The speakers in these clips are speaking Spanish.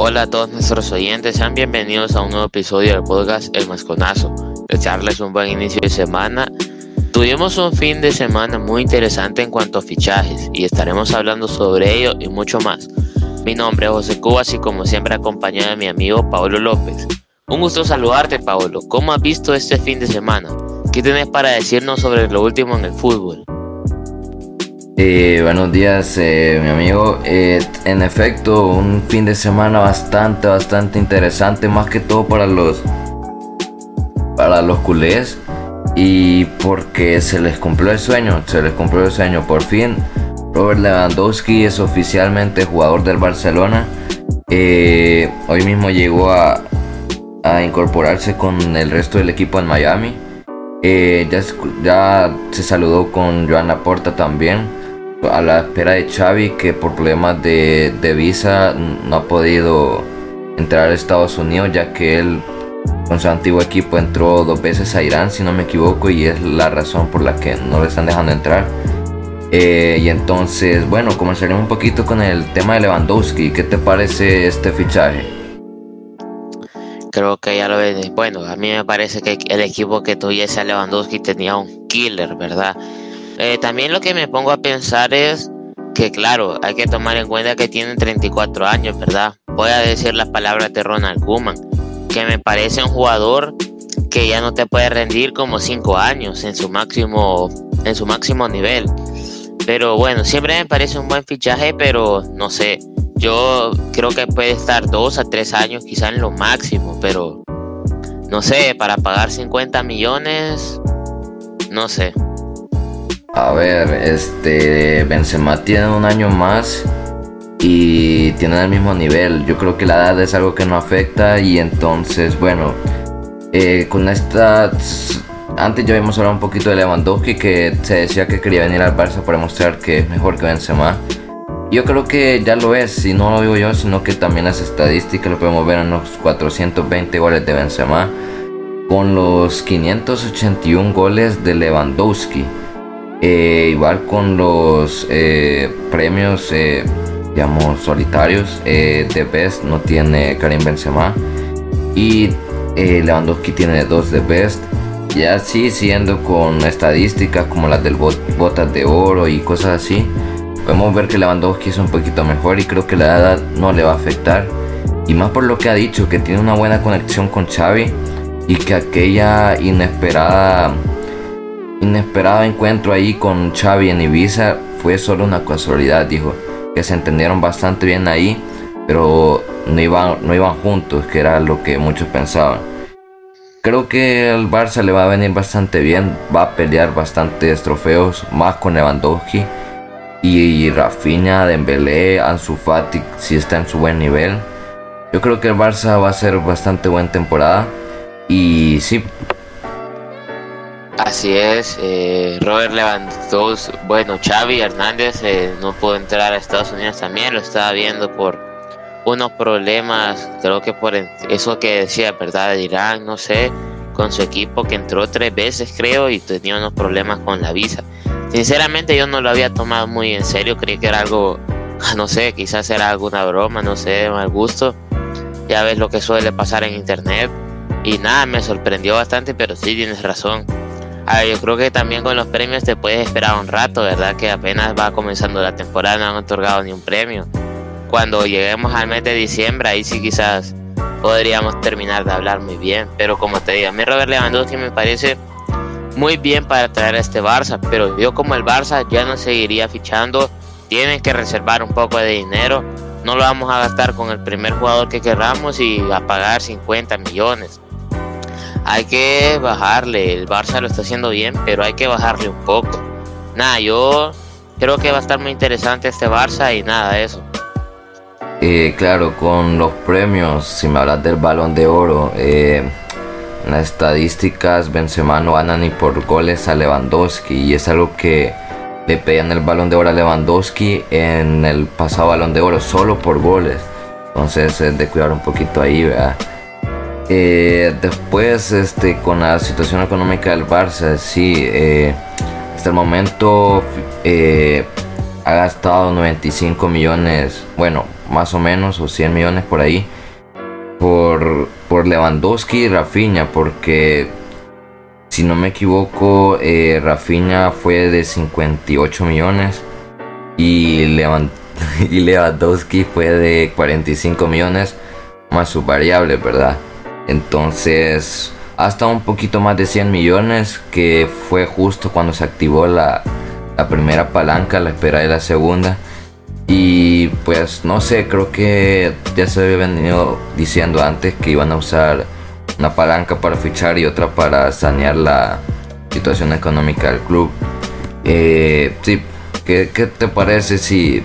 Hola a todos nuestros oyentes, sean bienvenidos a un nuevo episodio del podcast El Masconazo. Desearles un buen inicio de semana. Tuvimos un fin de semana muy interesante en cuanto a fichajes y estaremos hablando sobre ello y mucho más. Mi nombre es José Cubas y como siempre acompañado de mi amigo Pablo López. Un gusto saludarte Pablo. ¿Cómo has visto este fin de semana? ¿Qué tienes para decirnos sobre lo último en el fútbol? Eh, buenos días, eh, mi amigo. Eh, en efecto, un fin de semana bastante, bastante interesante, más que todo para los para los culés y porque se les cumplió el sueño, se les cumplió el sueño por fin. Robert Lewandowski es oficialmente jugador del Barcelona. hoy mismo llegó a, incorporarse con el resto del equipo en Miami. ya, ya se saludó con Joan Laporta también a la espera de Xavi que por problemas de, visa no ha podido entrar a Estados Unidos ya que él con su antiguo equipo entró dos veces a Irán si no me equivoco y es la razón por la que no le están dejando entrar. Eh, y entonces, bueno, comenzaremos un poquito con el tema de Lewandowski. ¿Qué te parece este fichaje? Creo que ya lo ves. Bueno, a mí me parece que el equipo que tuviese a Lewandowski tenía un killer, ¿verdad? Eh, también lo que me pongo a pensar es que, claro, hay que tomar en cuenta que tienen 34 años, ¿verdad? Voy a decir las palabras de Ronald Koeman, que me parece un jugador que ya no te puede rendir como 5 años en su máximo en su máximo nivel. Pero bueno, siempre me parece un buen fichaje, pero no sé, yo creo que puede estar 2 a 3 años quizá en lo máximo, pero no sé, para pagar 50 millones, no sé. A ver, este Benzema tiene un año más y tiene el mismo nivel. Yo creo que la edad es algo que no afecta y entonces, bueno, eh, con esta... Antes ya habíamos hablado un poquito de Lewandowski que se decía que quería venir al Barça para mostrar que es mejor que Benzema. Yo creo que ya lo es, y no lo digo yo, sino que también las estadísticas lo podemos ver en los 420 goles de Benzema con los 581 goles de Lewandowski. Eh, igual con los eh, premios, eh, digamos, solitarios de Best no tiene Karim Benzema. Y Lewandowski tiene dos de Best. Y así siendo con estadísticas como las del botas de oro y cosas así, podemos ver que Lewandowski es un poquito mejor y creo que la edad no le va a afectar. Y más por lo que ha dicho, que tiene una buena conexión con Xavi y que aquella inesperada inesperado encuentro ahí con Xavi en Ibiza fue solo una casualidad, dijo, que se entendieron bastante bien ahí, pero no iban, no iban juntos, que era lo que muchos pensaban. Creo que el Barça le va a venir bastante bien, va a pelear bastantes trofeos, más con Lewandowski y Rafinha, Dembélé, Ansu Fati si está en su buen nivel. Yo creo que el Barça va a ser bastante buena temporada y sí, Así es, eh, Robert Lewandowski, bueno, Xavi Hernández eh, no pudo entrar a Estados Unidos también, lo estaba viendo por unos problemas, creo que por eso que decía, ¿verdad? De Irán, no sé, con su equipo que entró tres veces, creo, y tenía unos problemas con la visa. Sinceramente yo no lo había tomado muy en serio, creí que era algo, no sé, quizás era alguna broma, no sé, de mal gusto. Ya ves lo que suele pasar en internet. Y nada, me sorprendió bastante, pero sí tienes razón a ver, yo creo que también con los premios te puedes esperar un rato, ¿verdad? Que apenas va comenzando la temporada, no han otorgado ni un premio. Cuando lleguemos al mes de diciembre, ahí sí quizás podríamos terminar de hablar muy bien. Pero como te digo, a mí Robert Lewandowski me parece muy bien para traer a este Barça, pero yo como el Barça ya no seguiría fichando, tienen que reservar un poco de dinero, no lo vamos a gastar con el primer jugador que queramos y a pagar 50 millones hay que bajarle. El Barça lo está haciendo bien, pero hay que bajarle un poco. Nada, yo creo que va a estar muy interesante este Barça y nada, eso. Eh, claro, con los premios, si me hablas del balón de oro, eh, en las estadísticas Benzema no gana ni por goles a Lewandowski y es algo que le pedían el balón de oro a Lewandowski en el pasado balón de oro solo por goles. Entonces es de cuidar un poquito ahí, ¿verdad? Eh, después, este, con la situación económica del Barça, sí, eh, hasta el momento eh, ha gastado 95 millones, bueno, más o menos, o 100 millones por ahí, por, por Lewandowski y Rafinha, porque si no me equivoco, Rafinha fue de 58 millones y, y Lewandowski fue de 45 millones más su variable, ¿verdad? Entonces, hasta un poquito más de 100 millones, que fue justo cuando se activó la, la primera palanca, la espera de la segunda. Y pues no sé, creo que ya se había venido diciendo antes que iban a usar una palanca para fichar y otra para sanear la situación económica del club. Eh, sí, ¿qué, ¿qué, te parece si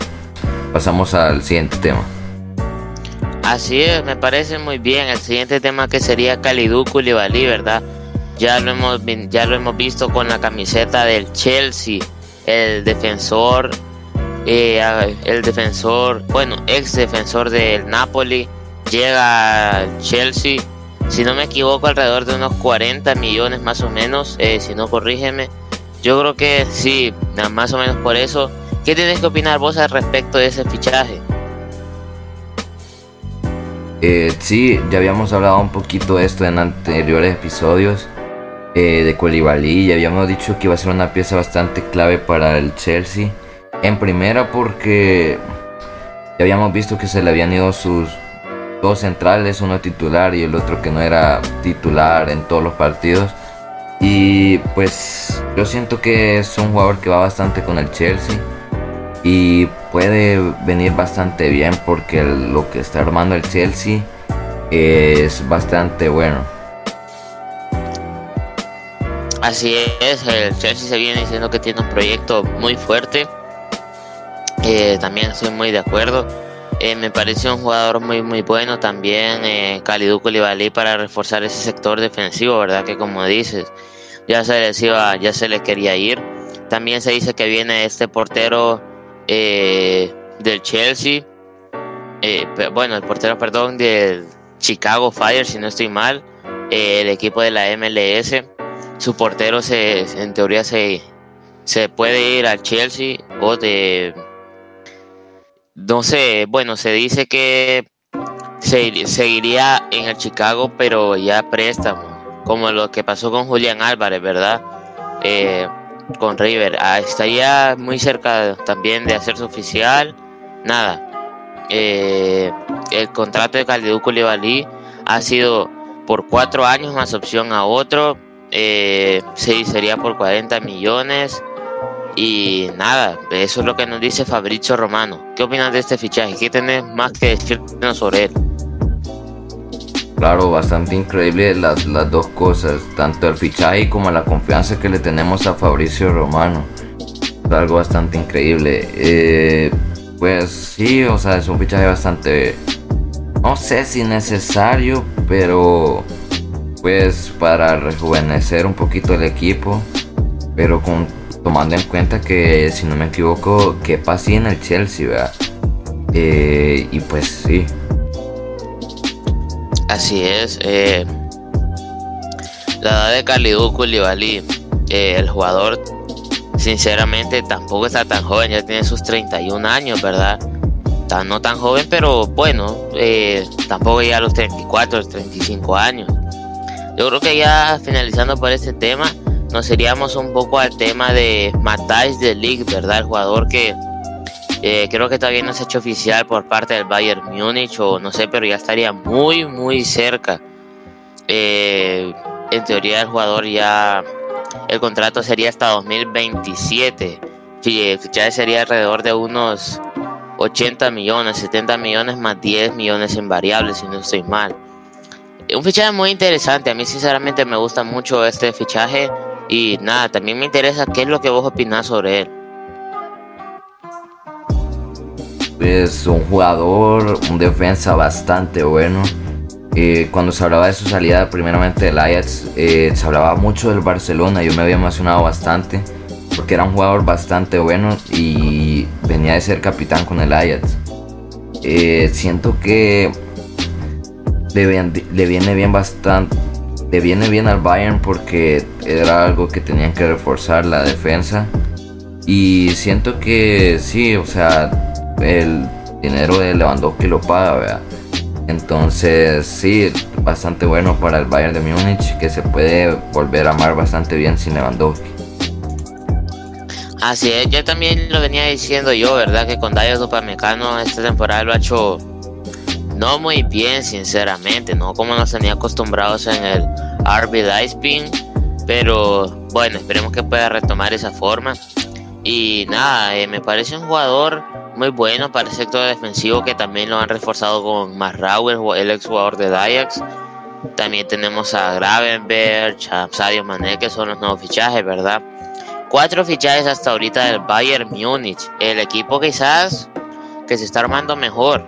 pasamos al siguiente tema? Así es, me parece muy bien. El siguiente tema que sería Kalidou Koulibaly, ¿verdad? Ya lo hemos ya lo hemos visto con la camiseta del Chelsea, el defensor eh, el defensor, bueno, ex defensor del Napoli, llega al Chelsea, si no me equivoco, alrededor de unos 40 millones más o menos, eh, si no corrígeme. Yo creo que sí, más o menos por eso. ¿Qué tienes que opinar vos al respecto de ese fichaje? Eh, sí, ya habíamos hablado un poquito de esto en anteriores episodios eh, de Koulibaly. Ya habíamos dicho que iba a ser una pieza bastante clave para el Chelsea. En primera porque ya habíamos visto que se le habían ido sus dos centrales, uno titular y el otro que no era titular en todos los partidos. Y pues yo siento que es un jugador que va bastante con el Chelsea y puede venir bastante bien porque lo que está armando el Chelsea es bastante bueno. Así es, el Chelsea se viene diciendo que tiene un proyecto muy fuerte también estoy muy de acuerdo. Eh, me parece un jugador muy muy bueno también, eh, Kalidou para reforzar ese sector defensivo, verdad que como dices, ya se les iba, ya se le quería ir. También se dice que viene este portero eh, del Chelsea, bueno, el portero, perdón, del Chicago Fire, si no estoy mal, el equipo de la MLS. Su portero se, en teoría se, se puede ir al Chelsea o de no sé, bueno, se dice que se, seguiría en el Chicago, pero ya préstamo, como lo que pasó con Julián Álvarez, ¿verdad? Eh, con River. Ah, estaría muy cerca también de hacerse oficial. Nada. Eh, el contrato de Kalidou Koulibaly ha sido por cuatro años más opción a otro. Eh, sería por 40 millones. Y nada, eso es lo que nos dice Fabrizio Romano. ¿Qué opinas de este fichaje? ¿Qué tenés más que decirnos sobre él? Claro, bastante increíble las, las dos cosas, tanto el fichaje como la confianza que le tenemos a Fabricio Romano. Algo bastante increíble. Eh, pues sí, o sea, es un fichaje bastante, no sé si necesario, pero pues para rejuvenecer un poquito el equipo, pero con tomando en cuenta que, si no me equivoco, que pasé en el Chelsea, ¿verdad? Eh, y pues sí. Así es. Eh, la edad de Kalidou Koulibaly, eh, el jugador, sinceramente, tampoco está tan joven, ya tiene sus 31 años, ¿verdad? Está, no tan joven, pero bueno, tampoco ya a los 34, 35 años. Yo creo que ya finalizando por este tema, nos iríamos un poco al tema de Matthijs de League, ¿verdad? El jugador que eh, creo que todavía no se ha hecho oficial por parte del Bayern Múnich o no sé, pero ya estaría muy, muy cerca. Eh, en teoría el jugador ya, el contrato sería hasta 2027. El fichaje sería alrededor de unos 80 millones, 70 millones más 10 millones en variables, si no estoy mal. Un fichaje muy interesante, a mí sinceramente me gusta mucho este fichaje y nada, también me interesa qué es lo que vos opinás sobre él. Es un jugador, un defensa bastante bueno. Eh, cuando se hablaba de su salida primeramente del Ajax, eh, se hablaba mucho del Barcelona. Yo me había emocionado bastante porque era un jugador bastante bueno y venía de ser capitán con el Ajax. Eh, siento que le viene bien bastante le viene bien al Bayern porque era algo que tenían que reforzar la defensa. Y siento que sí, o sea, el, dinero de Lewandowski lo paga, ¿verdad? Entonces, sí, bastante bueno para el Bayern de Múnich que se puede volver a amar bastante bien sin Lewandowski. Así es, yo también lo venía diciendo yo, ¿verdad? Que con Dayo Dupamecano esta temporada lo ha hecho no muy bien, sinceramente, no como nos tenía acostumbrados en el RB Leipzig, pero bueno, esperemos que pueda retomar esa forma. Y nada, eh, me parece un jugador muy bueno para el sector defensivo que también lo han reforzado con Marrauer, el ex jugador de Ajax. También tenemos a Gravenberg, a Sadio Mané, que son los nuevos fichajes, ¿verdad? Cuatro fichajes hasta ahorita del Bayern Múnich. El equipo quizás que se está armando mejor.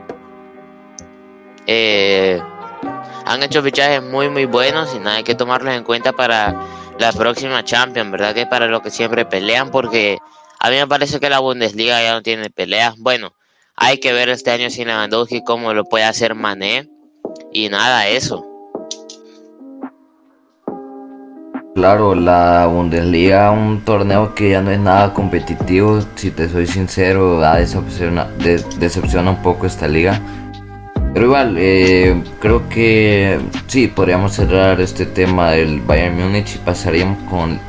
Eh, han hecho fichajes muy muy buenos y nada hay que tomarlos en cuenta para la próxima Champions, ¿verdad? Que para lo que siempre pelean porque a mí me parece que la Bundesliga ya no tiene peleas. Bueno, hay que ver este año sin Lewandowski cómo lo puede hacer Mané. Y nada, eso. Claro, la Bundesliga, un torneo que ya no es nada competitivo, si te soy sincero, da decepciona, decepciona un poco esta liga. Pero igual, eh, creo que sí, podríamos cerrar este tema del Bayern Múnich y pasaríamos con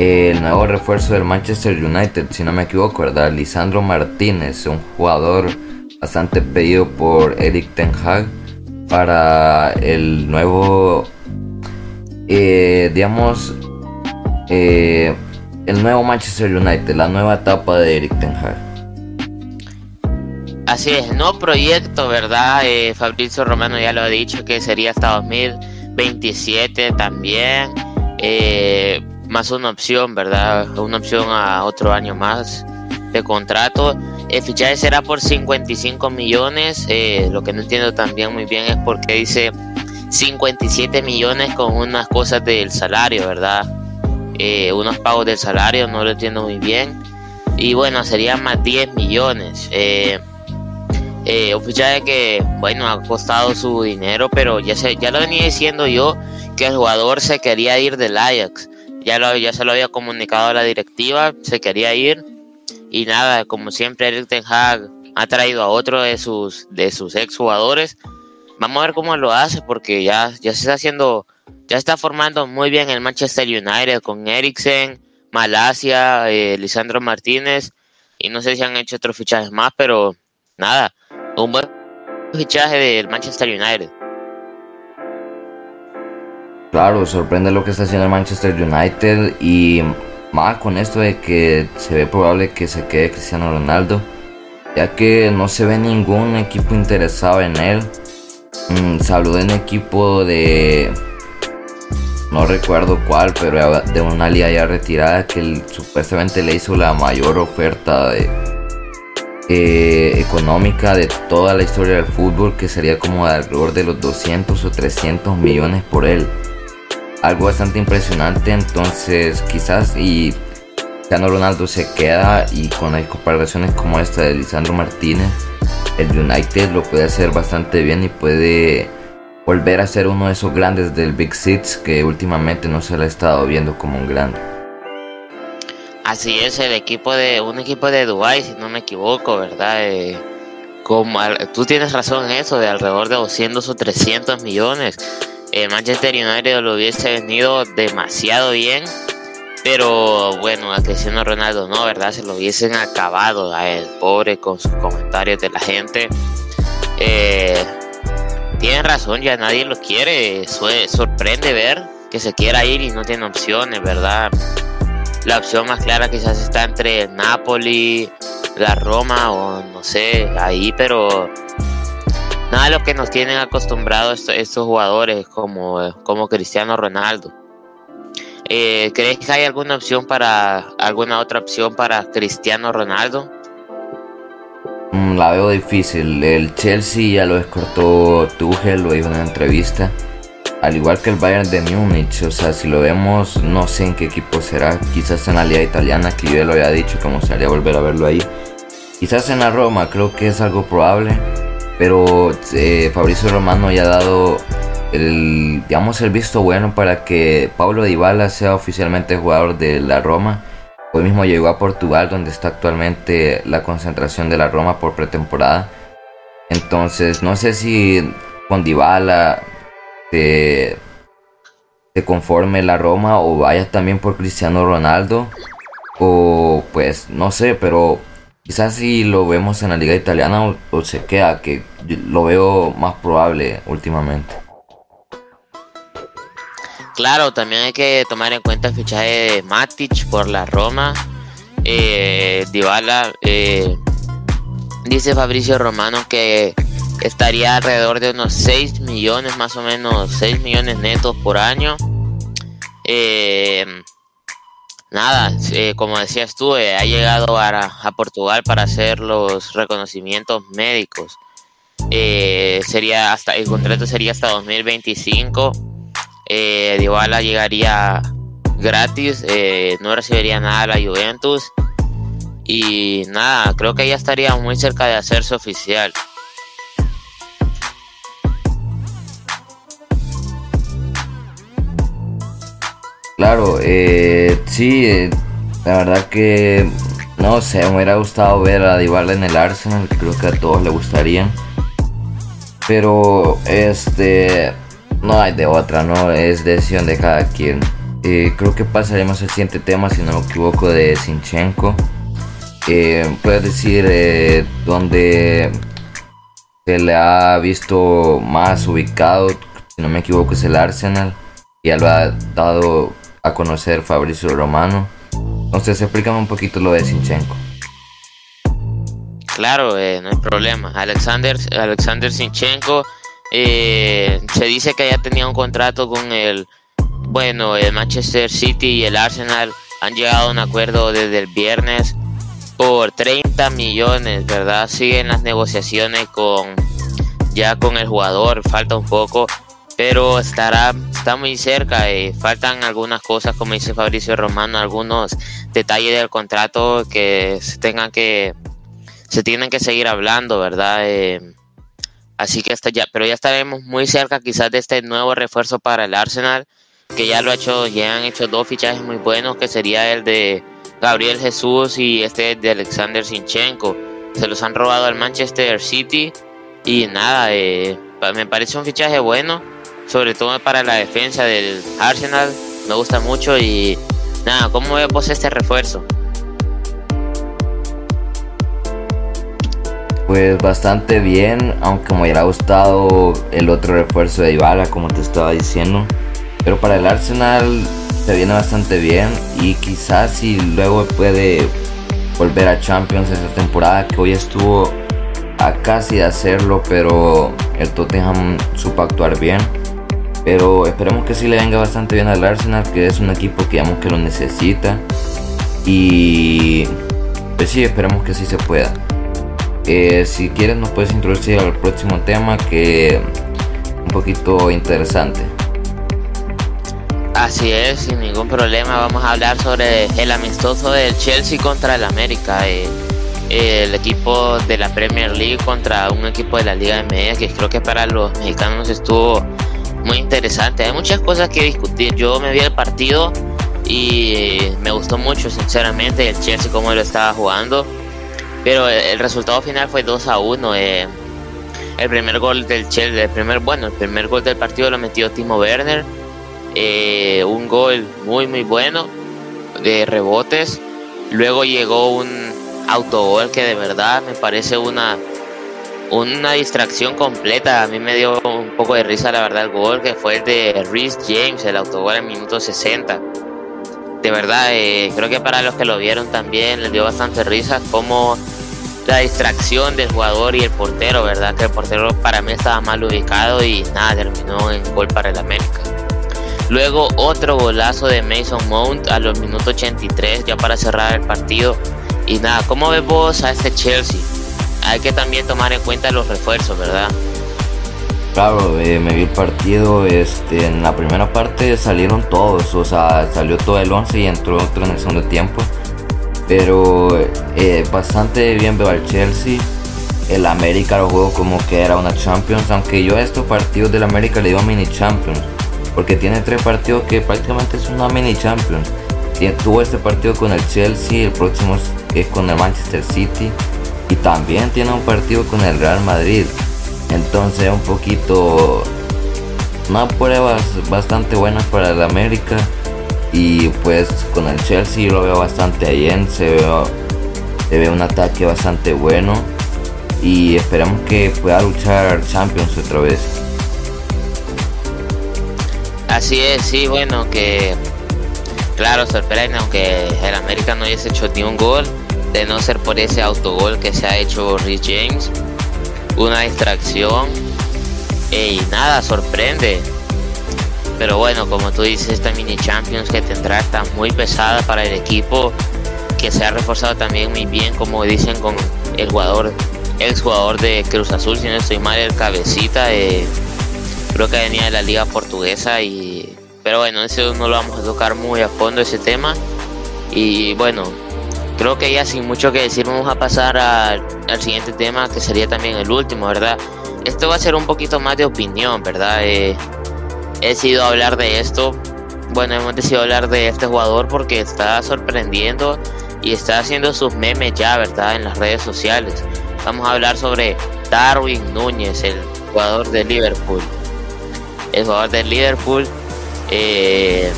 el nuevo refuerzo del Manchester United, si no me equivoco, ¿verdad? Lisandro Martínez, un jugador bastante pedido por Eric Ten Hag para el nuevo, eh, digamos, eh, el nuevo Manchester United, la nueva etapa de Eric Ten Hag. Así es, no proyecto, ¿verdad? Eh, Fabrizio Romano ya lo ha dicho que sería hasta 2027 también. Más una opción, ¿verdad? Una opción a otro año más de contrato. El fichaje será por 55 millones. Eh, lo que no entiendo también muy bien es por qué dice 57 millones con unas cosas del salario, ¿verdad? Eh, unos pagos del salario, no lo entiendo muy bien. Y bueno, sería más 10 millones. Eh, un fichaje que, bueno, ha costado su dinero, pero ya, se, ya lo venía diciendo yo que el jugador se quería ir del Ajax ya, lo, ya se lo había comunicado a la directiva, se quería ir. Y nada, como siempre, Eric Ten Hag ha traído a otro de sus, de sus ex jugadores. Vamos a ver cómo lo hace, porque ya, ya se está haciendo, ya está formando muy bien el Manchester United con Eriksen, Malasia, eh, Lisandro Martínez. Y no sé si han hecho otros fichajes más, pero nada, un buen fichaje del Manchester United. Claro, sorprende lo que está haciendo el Manchester United y más con esto de que se ve probable que se quede Cristiano Ronaldo, ya que no se ve ningún equipo interesado en él. Mm, se habló de un equipo de no recuerdo cuál, pero de una liga ya retirada que supuestamente le hizo la mayor oferta eh, económica de toda la historia del fútbol, que sería como alrededor de los 200 o 300 millones por él algo bastante impresionante. Entonces, quizás y Cristiano Ronaldo se queda y con hay comparaciones como esta de Lisandro Martínez, el United lo puede hacer bastante bien y puede volver a ser uno de esos grandes del Big Six que últimamente no se le ha estado viendo como un grande. Así es, el equipo de un equipo de Dubai, si no me equivoco, ¿verdad? Eh, como, tú tienes razón en eso, de alrededor de 200 o 300 millones eh, Manchester United lo hubiese venido demasiado bien. Pero bueno, a Cristiano Ronaldo no, ¿verdad? Se lo hubiesen acabado a él, pobre, con sus comentarios de la gente. Eh, tienen razón, ya nadie lo quiere. sorprende ver que se quiera ir y no tiene opciones, ¿verdad? La opción más clara quizás está entre Napoli, la Roma o no sé, ahí, pero nada de lo que nos tienen acostumbrados estos, jugadores como, como Cristiano Ronaldo. Eh, ¿Crees que hay alguna opción para alguna otra opción para Cristiano Ronaldo? Mm, la veo difícil. El Chelsea ya lo descortó Tuchel, lo dijo en una entrevista. Al igual que el Bayern de Múnich, o sea, si lo vemos, no sé en qué equipo será. Quizás en la liga italiana, que yo ya lo había dicho que me gustaría volver a verlo ahí. Quizás en la Roma, creo que es algo probable pero eh, Fabricio Romano ya ha dado el, el visto bueno para que Pablo Dybala sea oficialmente jugador de la Roma. Hoy mismo llegó a Portugal, donde está actualmente la concentración de la Roma por pretemporada. Entonces, no sé si con Dybala se, se conforme la Roma o vaya también por Cristiano Ronaldo. O pues no sé, pero quizás si lo vemos en la liga italiana o, se queda, que lo veo más probable últimamente. Claro, también hay que tomar en cuenta el fichaje de Matic por la Roma. Eh, Dybala, eh, dice Fabricio Romano que estaría alrededor de unos 6 millones, más o menos 6 millones netos por año. Eh, nada, eh, como decías tú, eh, ha llegado a, Portugal para hacer los reconocimientos médicos. sería hasta el contrato sería hasta 2025. Eh, llegaría gratis, no recibiría nada a la Juventus y nada, creo que ya estaría muy cerca de hacerse oficial. Claro, eh, sí, eh, la verdad que no sé, me hubiera gustado ver a Dybala en el Arsenal, creo que a todos le gustaría. Pero este no hay de otra, no es decisión de cada quien. Eh, creo que pasaremos al siguiente tema, si no me equivoco, de Sinchenko. Eh, puedes decir dónde se le ha visto más ubicado, si no me equivoco, es el Arsenal. Ya lo ha dado a conocer Fabricio Romano. Entonces, explícame un poquito lo de Sinchenko. Claro, eh, no hay problema. Alexander, Alexander Sinchenko eh, se dice que ya tenía un contrato con el, bueno, el Manchester City y el Arsenal han llegado a un acuerdo desde el viernes por 30 millones, ¿verdad? Siguen las negociaciones con ya con el jugador, falta un poco, pero estará está muy cerca. Eh, faltan algunas cosas, como dice Fabricio Romano, algunos detalles del contrato que se tengan que se tienen que seguir hablando, ¿verdad? Eh, así que está ya, pero ya estaremos muy cerca quizás de este nuevo refuerzo para el Arsenal, que ya lo ha hecho, ya han hecho dos fichajes muy buenos, que sería el de Gabriel Jesús y este de Alexander Sinchenko. Se los han robado al Manchester City y nada, eh, me parece un fichaje bueno sobre todo para la defensa del Arsenal. Me gusta mucho y nada, ¿cómo vemos este refuerzo? Pues bastante bien, aunque me hubiera gustado el otro refuerzo de Ibala, como te estaba diciendo. Pero para el Arsenal se viene bastante bien y quizás si luego puede volver a Champions esa temporada que hoy estuvo a casi de hacerlo, pero el Tottenham supo actuar bien. Pero esperemos que sí le venga bastante bien al Arsenal, que es un equipo que digamos que lo necesita. Y pues sí, esperemos que sí se pueda. Eh, si quieres nos puedes introducir al próximo tema que un poquito interesante. Así es, sin ningún problema vamos a hablar sobre el amistoso del Chelsea contra el América. Eh, el equipo de la Premier League contra un equipo de la Liga de que creo que para los mexicanos estuvo muy interesante. Hay muchas cosas que discutir. Yo me vi el partido y me gustó mucho, sinceramente, el Chelsea como lo estaba jugando. Pero el resultado final fue 2 a 1. Eh, el primer gol del Chelsea, el primer, bueno, el primer gol del partido lo metió Timo Werner. Eh, un gol muy muy bueno de rebotes. Luego llegó un autogol que de verdad me parece una una distracción completa. A mí me dio un poco de risa, la verdad, el gol que fue el de Rhys James, el autogol en minuto 60. De verdad, eh, creo que para los que lo vieron también les dio bastante risa como la distracción del jugador y el portero, ¿verdad? Que el portero para mí estaba mal ubicado y nada, terminó en gol para el América. Luego otro golazo de Mason Mount a los minutos 83 ya para cerrar el partido. Y nada, ¿cómo ves vos a este Chelsea? Hay que también tomar en cuenta los refuerzos, ¿verdad? Claro, eh, me vi el partido, este, en la primera parte salieron todos, o sea, salió todo el 11 y entró otro en el segundo tiempo. Pero eh, bastante bien veo al Chelsea. El América lo juego como que era una Champions, aunque yo a estos partidos del América le digo mini Champions, porque tiene tres partidos que prácticamente es una mini Champions. Tuvo este partido con el Chelsea, el próximo es con el Manchester City y también tiene un partido con el Real Madrid. Entonces un poquito una pruebas bastante buenas para el América y pues con el Chelsea lo veo bastante bien, se ve, un ataque bastante bueno y esperamos que pueda luchar Champions otra vez. Así es, sí, bueno, que claro, sorprende, aunque el América no hubiese hecho ni un gol, de no ser por ese autogol que se ha hecho Rich James, una distracción y nada, sorprende. Pero bueno, como tú dices, esta mini Champions que tendrá está muy pesada para el equipo, que se ha reforzado también muy bien, como dicen, con el jugador, ex jugador de Cruz Azul, si no estoy mal, el cabecita, creo que venía de la liga portuguesa y... Pero bueno, eso no lo vamos a tocar muy a fondo ese tema. Y bueno, creo que ya sin mucho que decir vamos a pasar al, siguiente tema que sería también el último, ¿verdad? esto va a ser un poquito más de opinión, ¿verdad? Eh, he decidido hablar de esto. Bueno, hemos decidido hablar de este jugador porque está sorprendiendo y está haciendo sus memes ya, ¿verdad? En las redes sociales. Vamos a hablar sobre Darwin Núñez, el jugador de Liverpool. El jugador de Liverpool. Eh,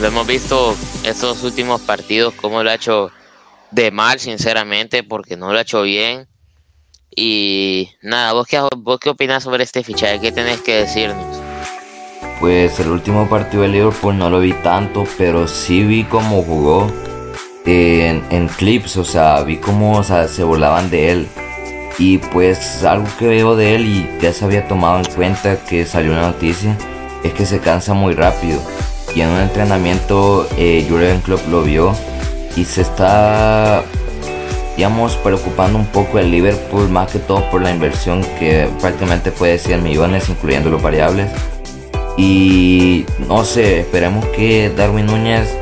lo hemos visto estos últimos partidos, cómo lo ha hecho de mal, sinceramente, porque no lo ha hecho bien. Y nada, ¿vos qué, vos qué opinas sobre este fichaje? ¿Qué tenés que decirnos? Pues el último partido de Liverpool no lo vi tanto, pero sí vi cómo jugó en, clips, o sea, vi cómo se burlaban de él. Y pues algo que veo de él y ya se había tomado en cuenta que salió una noticia, es que se cansa muy rápido. Y en un entrenamiento eh, Jurgen Klopp lo vio y se está digamos, preocupando un poco el Liverpool, más que todo por la inversión que prácticamente fue de 100 millones, incluyendo los variables. Y no sé, esperemos que Darwin Núñez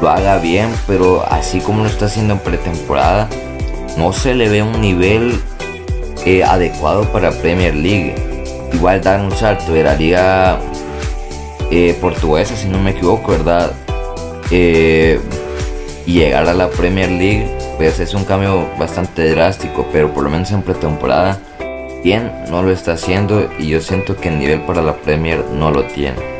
lo haga bien, pero así como lo está haciendo en pretemporada, no se le ve un nivel eh, adecuado para Premier League. Igual dar un salto de la liga eh, portuguesa, si no me equivoco, ¿verdad? Eh, y llegar a la Premier League pues es un cambio bastante drástico, pero por lo menos en pretemporada bien no lo está haciendo y yo siento que el nivel para la Premier no lo tiene.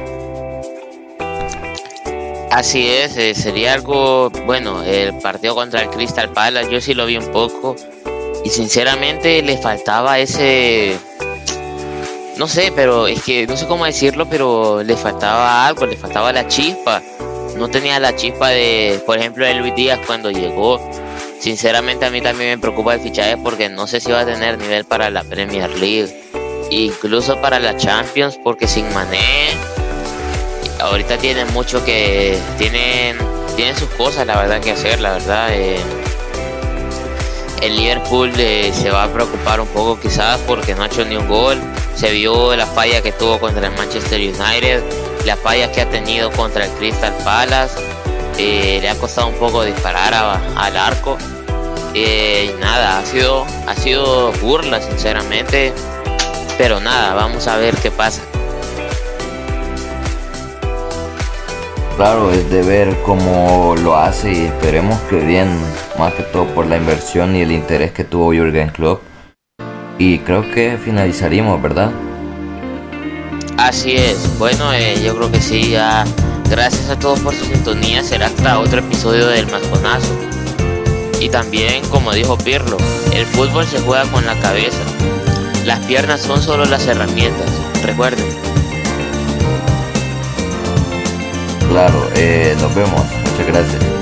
Así es, eh, sería algo, bueno, el partido contra el Crystal Palace, yo sí lo vi un poco y sinceramente le faltaba ese, no sé, pero es que no sé cómo decirlo, pero le faltaba algo, le faltaba la chispa. No tenía la chispa de, por ejemplo, de Luis Díaz cuando llegó Sinceramente a mí también me preocupa el fichaje porque no sé si va a tener nivel para la Premier League, incluso para la Champions, porque sin Mané ahorita tienen mucho que tienen tienen sus cosas la verdad que hacer, la verdad. Eh, el Liverpool eh, se va a preocupar un poco quizás porque no ha hecho ni un gol. Se vio la falla que tuvo contra el Manchester United, la falla que ha tenido contra el Crystal Palace eh, le ha costado un poco disparar al arco. Eh, y nada, ha sido, ha sido burla, sinceramente. Pero nada, vamos a ver qué pasa. Claro, es de ver cómo lo hace y esperemos que bien, más que todo por la inversión y el interés que tuvo Jürgen Klopp. Y creo que finalizaríamos, ¿verdad? Así es, bueno, eh, yo creo que sí, ya Gracias a todos por su sintonía, será hasta otro episodio del Masconazo. Y también, como dijo Pirlo, el fútbol se juega con la cabeza. Las piernas son solo las herramientas, recuerden. Claro, eh, nos vemos. Muchas gracias.